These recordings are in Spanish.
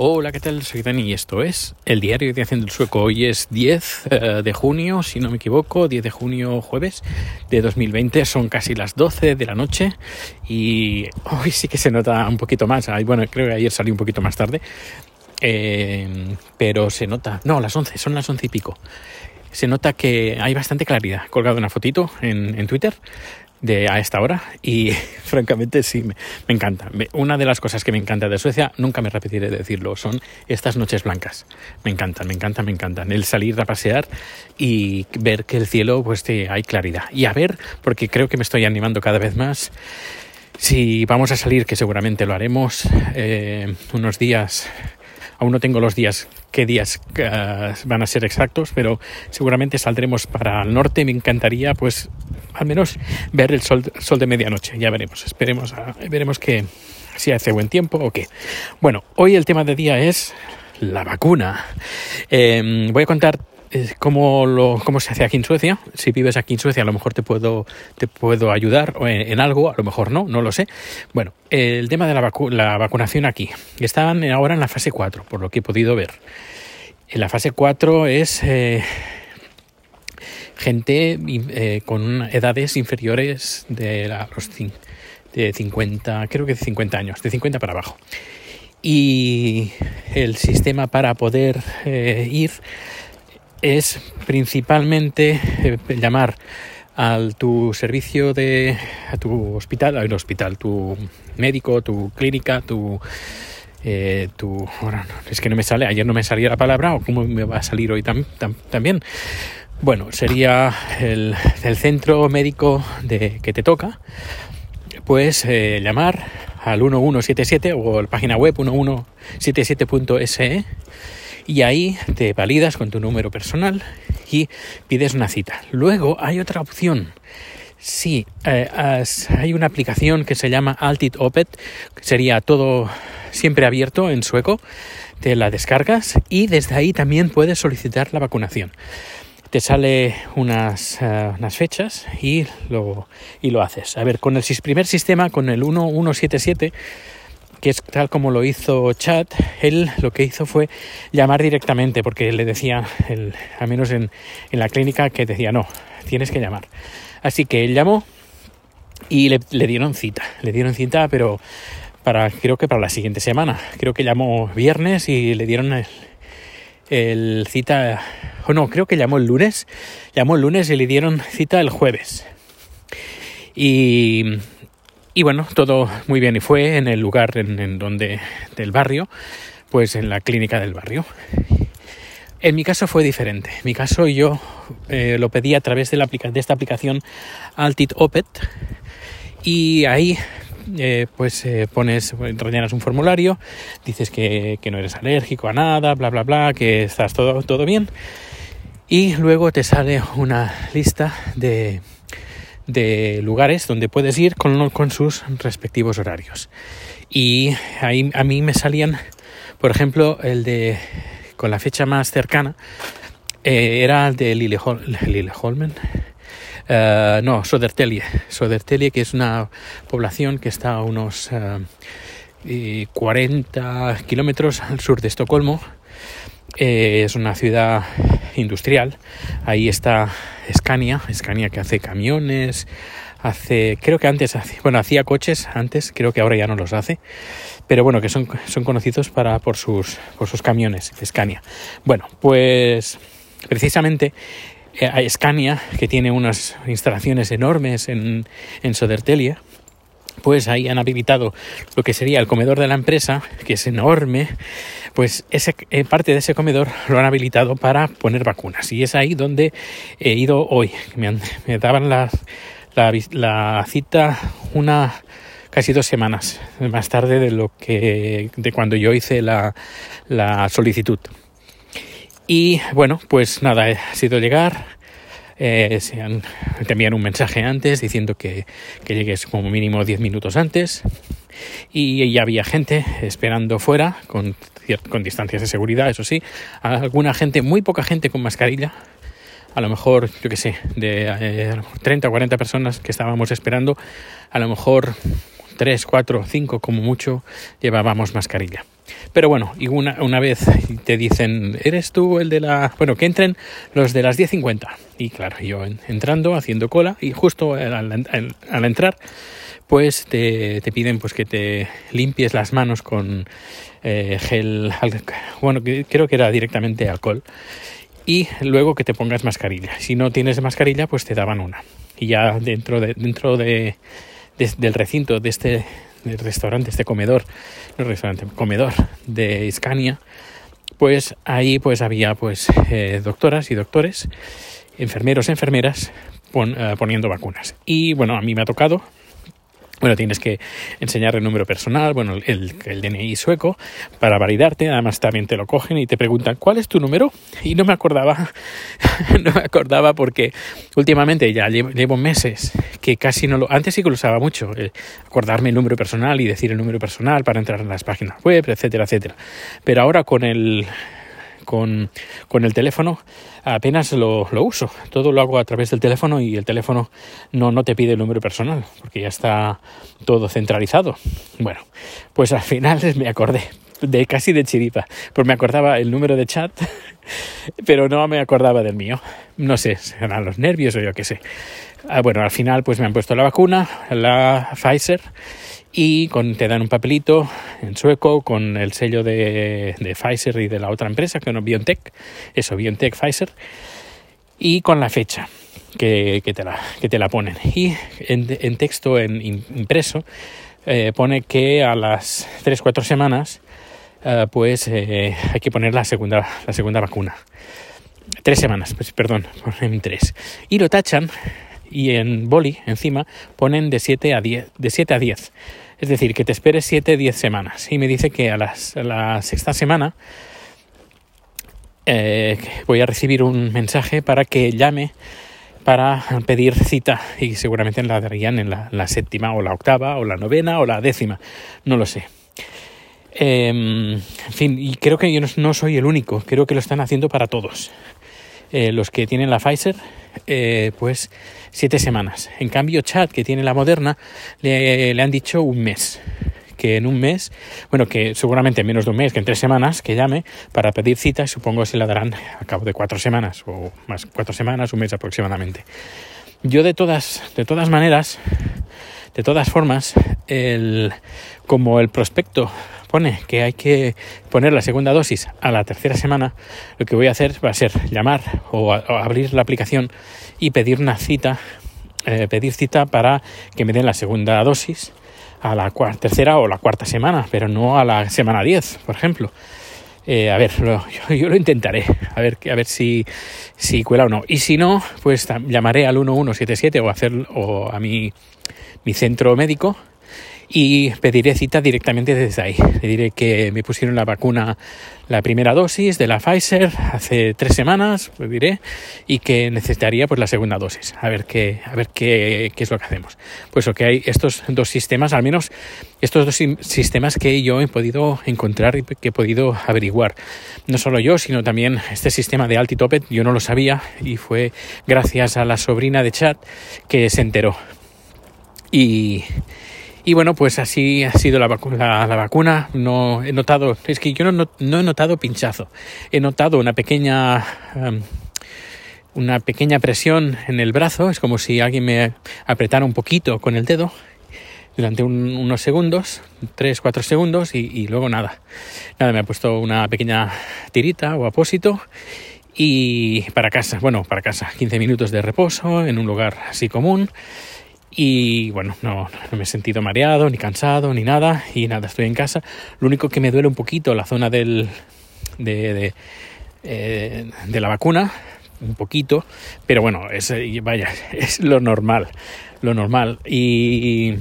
Hola, ¿qué tal? Soy Dani y esto es el diario de Haciendo el Sueco. Hoy es 10 eh, de junio, si no me equivoco, 10 de junio jueves de 2020. Son casi las 12 de la noche y hoy sí que se nota un poquito más. Bueno, creo que ayer salí un poquito más tarde, eh, pero se nota... No, las 11, son las 11 y pico. Se nota que hay bastante claridad. He colgado una fotito en, en Twitter de a esta hora y francamente sí, me, encanta. una de las cosas que me encanta de Suecia, nunca me repetiré de decirlo, son estas noches blancas. Me encantan, me encantan, me encantan. El salir a pasear y ver que el cielo pues hay claridad. Y a ver, porque creo que me estoy animando cada vez más. Si vamos a salir, que seguramente lo haremos, eh, unos días Aún no tengo los días, qué días uh, van a ser exactos, pero seguramente saldremos para el norte. Me encantaría, pues, al menos ver el sol, sol de medianoche. Ya veremos, esperemos, a, veremos que si hace buen tiempo o qué. Bueno, hoy el tema de día es la vacuna. Eh, voy a contar lo, cómo se hace aquí en Suecia. Si vives aquí en Suecia, a lo mejor te puedo, te puedo ayudar en, algo, a lo mejor no, no lo sé. Bueno, el tema de la, la vacunación aquí. Están ahora en la fase 4, por lo que he podido ver. En la fase 4 es eh, gente eh, con edades inferiores de los de 50, creo que de 50 años, de 50 para abajo. Y el sistema para poder eh, ir es principalmente eh, llamar a tu servicio de a tu hospital, al hospital, tu médico, tu clínica, tu eh, tu es que no me sale, ayer no me salía la palabra o cómo me va a salir hoy también. Bueno, sería el, centro médico de, que te toca, pues eh, llamar al 1177 o la página web 1177.se y ahí te validas con tu número personal y pides una cita. Luego hay otra opción. Sí, eh, hay una aplicación que se llama Altit Opet, sería todo siempre abierto en sueco, te la descargas y desde ahí también puedes solicitar la vacunación. Te sale unas, eh, unas fechas y lo, y lo haces. A ver, con el primer sistema, con el 1177, que es tal como lo hizo Chad, él lo que hizo fue llamar directamente, porque le decía, el, al menos en, la clínica, que decía, no, tienes que llamar. Así que él llamó y le, le, dieron cita, le dieron cita, pero para, creo que para la siguiente semana. Creo que llamó viernes y le dieron el, el cita, o no, creo que llamó el lunes, llamó el lunes y le dieron cita el jueves. Y y bueno, todo muy bien. Y fue en el lugar en, donde, del barrio, pues en la clínica del barrio. En mi caso fue diferente. En mi caso yo eh, lo pedí a través de, la, de esta aplicación Altit Opet y ahí eh, pues eh, pones, rellenas un formulario, dices que, que, no eres alérgico a nada, bla, bla, bla, que estás todo, todo bien y luego te sale una lista de, de lugares donde puedes ir con, con sus respectivos horarios. Y ahí a mí me salían, por ejemplo, el de con la fecha más cercana eh, era el de Lilleholmen. Uh, no, Sodertelie. Sodertelie, que es una población que está a unos 40 eh, kilómetros al sur de Estocolmo. Es una ciudad industrial. Ahí está Scania, Scania que hace camiones, hace, creo que antes, bueno, hacía coches antes, creo que ahora ya no los hace, pero bueno, que son, son conocidos para, por, sus, por sus camiones, Scania. Bueno, pues precisamente eh, Scania, que tiene unas instalaciones enormes en, en Sodertelia, pues ahí han habilitado lo que sería el comedor de la empresa, que es enorme, pues ese, eh, parte de ese comedor lo han habilitado para poner vacunas. Y es ahí donde he ido hoy. Me, daban la, la, cita una casi dos semanas más tarde de lo que de cuando yo hice la, la solicitud. Y bueno, pues nada, ha sido llegar eh, te envían un mensaje antes diciendo que, que llegues como mínimo 10 minutos antes. Y ya había gente esperando fuera con, con distancias de seguridad, eso sí, alguna gente, muy poca gente con mascarilla, a lo mejor, yo que sé, de 30 o 40 personas que estábamos esperando, a lo mejor 3, 4, 5 como mucho llevábamos mascarilla. Pero bueno, y una, una vez te dicen, ¿eres tú el de la...? Bueno, que entren los de las 10.50. Y claro, yo entrando, haciendo cola, y justo al, entrar, pues te, te, piden pues que te limpies las manos con eh, gel, bueno, creo que era directamente alcohol, y luego que te pongas mascarilla. Si no tienes mascarilla, pues te daban una. Y ya dentro de, dentro de, del recinto de este restaurante, este comedor, no restaurante, comedor de Scania, pues ahí pues había pues eh, doctoras y doctores, enfermeros, enfermeras eh, poniendo vacunas. Y bueno, a mí me ha tocado bueno, tienes que enseñar el número personal, bueno, el, DNI sueco para validarte. Además, también te lo cogen y te preguntan cuál es tu número. Y no me acordaba, no me acordaba porque últimamente ya llevo, meses que casi no lo. Antes sí que lo usaba mucho, acordarme el número personal y decir el número personal para entrar en las páginas web, etcétera, etcétera. Pero ahora con el con, con el teléfono apenas lo, lo, uso. Todo lo hago a través del teléfono y el teléfono no, no te pide el número personal porque ya está todo centralizado. Bueno, pues al final me acordé de casi de chiripa, pues me acordaba el número de chat, pero no me acordaba del mío. No sé, serán los nervios o yo qué sé. Ah, bueno, al final pues me han puesto la vacuna, la Pfizer, y con, te dan un papelito en sueco con el sello de, de Pfizer y de la otra empresa, que no BioNTech, eso, BioNTech Pfizer, y con la fecha que, te, la, que te la ponen. Y en, en texto en impreso eh, pone que a las 3-4 semanas eh, pues eh, hay que poner la segunda, la segunda vacuna. Tres semanas, pues, perdón, ponen tres. Y lo tachan y en boli encima ponen de 7 a 10, de 7 a 10. Es decir, que te esperes 7 10 semanas. Y me dice que a, las, la sexta semana eh, voy a recibir un mensaje para que llame para pedir cita y seguramente la darían en la, séptima o la octava o la novena o la décima, no lo sé. Em, en fin, y creo que yo no, soy el único, creo que lo están haciendo para todos. Eh, los que tienen la Pfizer, eh, pues siete semanas. En cambio, Chad, que tiene la Moderna, le, han dicho un mes. Que en un mes, bueno, que seguramente menos de un mes, que en tres semanas, que llame para pedir cita y supongo se la darán a cabo de cuatro semanas o más cuatro semanas, un mes aproximadamente. Yo de todas, de todas maneras, de todas formas, el, como el prospecto pone que hay que poner la segunda dosis a la tercera semana, lo que voy a hacer va a ser llamar o, abrir la aplicación y pedir una cita, eh, pedir cita para que me den la segunda dosis a la tercera o la cuarta semana, pero no a la semana 10, por ejemplo. Eh, a ver, yo, lo intentaré, a ver, a ver si, si cuela o no. Y si no, pues llamaré al 1177 o, hacer, o a mi, mi centro médico y pediré cita directamente desde ahí. Le diré que me pusieron la vacuna, la primera dosis de la Pfizer hace tres semanas, pues diré, y que necesitaría pues la segunda dosis. A ver qué, a ver qué, qué es lo que hacemos. Pues lo que hay estos dos sistemas, al menos estos dos sistemas que yo he podido encontrar y que he podido averiguar. No solo yo, sino también este sistema de Altitopet, yo no lo sabía y fue gracias a la sobrina de Chat que se enteró. Y, y bueno, pues así ha sido la, vacuna. La, vacuna. No he notado, es que yo no, no, he notado pinchazo. He notado una pequeña, um, una pequeña presión en el brazo. Es como si alguien me apretara un poquito con el dedo durante unos segundos, 3, 4 segundos y, y, luego nada. Nada, me ha puesto una pequeña tirita o apósito y para casa, bueno, para casa, 15 minutos de reposo en un lugar así común y bueno, no, me he sentido mareado, ni cansado, ni nada. Y nada, estoy en casa. Lo único que me duele un poquito la zona del, de, de, eh, de la vacuna, un poquito. Pero bueno, es, vaya, es lo normal. Lo normal. Y,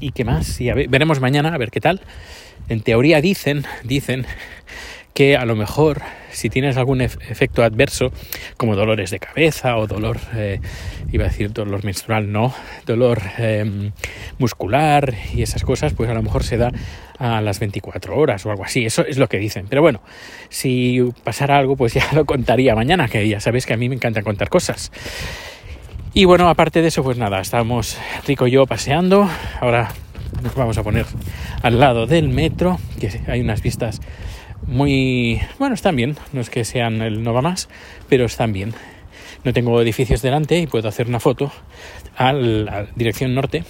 y qué más. Y veremos mañana a ver qué tal. En teoría dicen, dicen que a lo mejor si tienes algún efecto adverso como dolores de cabeza o dolor, eh, iba a decir dolor menstrual, no, dolor em, muscular y esas cosas, pues a lo mejor se da a las 24 horas o algo así, eso es lo que dicen. Pero bueno, si pasara algo, pues ya lo contaría mañana, que ya sabéis que a mí me encanta contar cosas. Y bueno, aparte de eso, pues nada, estábamos Rico y yo paseando, ahora nos vamos a poner al lado del metro, que hay unas vistas muy... bueno, están bien, no es que sean el no va más, pero están bien. No tengo edificios delante y puedo hacer una foto a la dirección norte,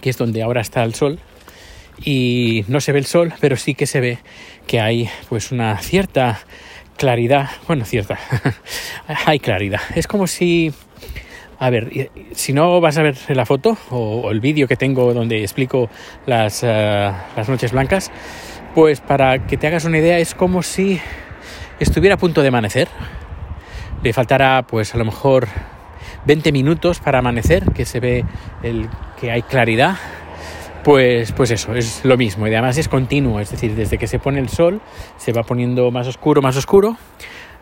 que es donde ahora está el sol. Y no se ve el sol, pero sí que se ve que hay pues una cierta claridad, bueno, cierta, hay claridad. Es como si, a ver, si no vas a ver la foto o, el vídeo que tengo donde explico las, eh, las noches blancas, pues para que te hagas una idea es como si estuviera a punto de amanecer. Le faltará pues a lo mejor 20 minutos para amanecer, que se ve el, que hay claridad. Pues, pues eso, es lo mismo y además es continuo, es decir, desde que se pone el sol se va poniendo más oscuro, más oscuro,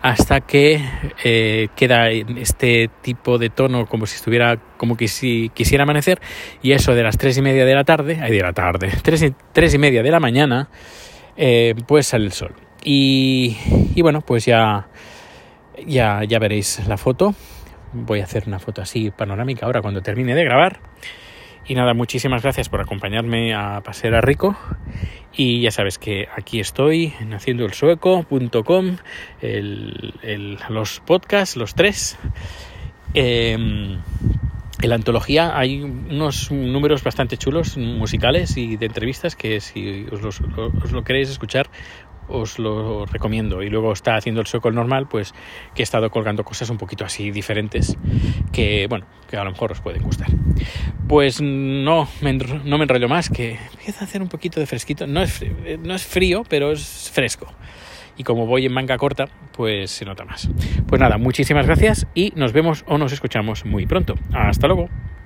hasta que eh, queda este tipo de tono como si estuviera, como que si quisiera amanecer, y eso de las tres y media de la tarde, ay, de la tarde, tres y, tres y media de la mañana, eh, pues sale el sol. Y, y bueno, pues ya, ya, ya veréis la foto. Voy a hacer una foto así panorámica ahora cuando termine de grabar. Y nada, muchísimas gracias por acompañarme a Pasear a Rico. Y ya sabes que aquí estoy en el, los podcasts, los tres. Eh, en la antología hay unos números bastante chulos musicales y de entrevistas que si os lo queréis escuchar os lo recomiendo. Y luego está haciendo el sueco normal, pues que he estado colgando cosas un poquito así diferentes que, bueno, que a lo mejor os pueden gustar. Pues no me, no me enrollo más, que empieza a hacer un poquito de fresquito. No es, no es frío, pero es fresco. Y como voy en manga corta, pues se nota más. Pues nada, muchísimas gracias y nos vemos o nos escuchamos muy pronto. Hasta luego.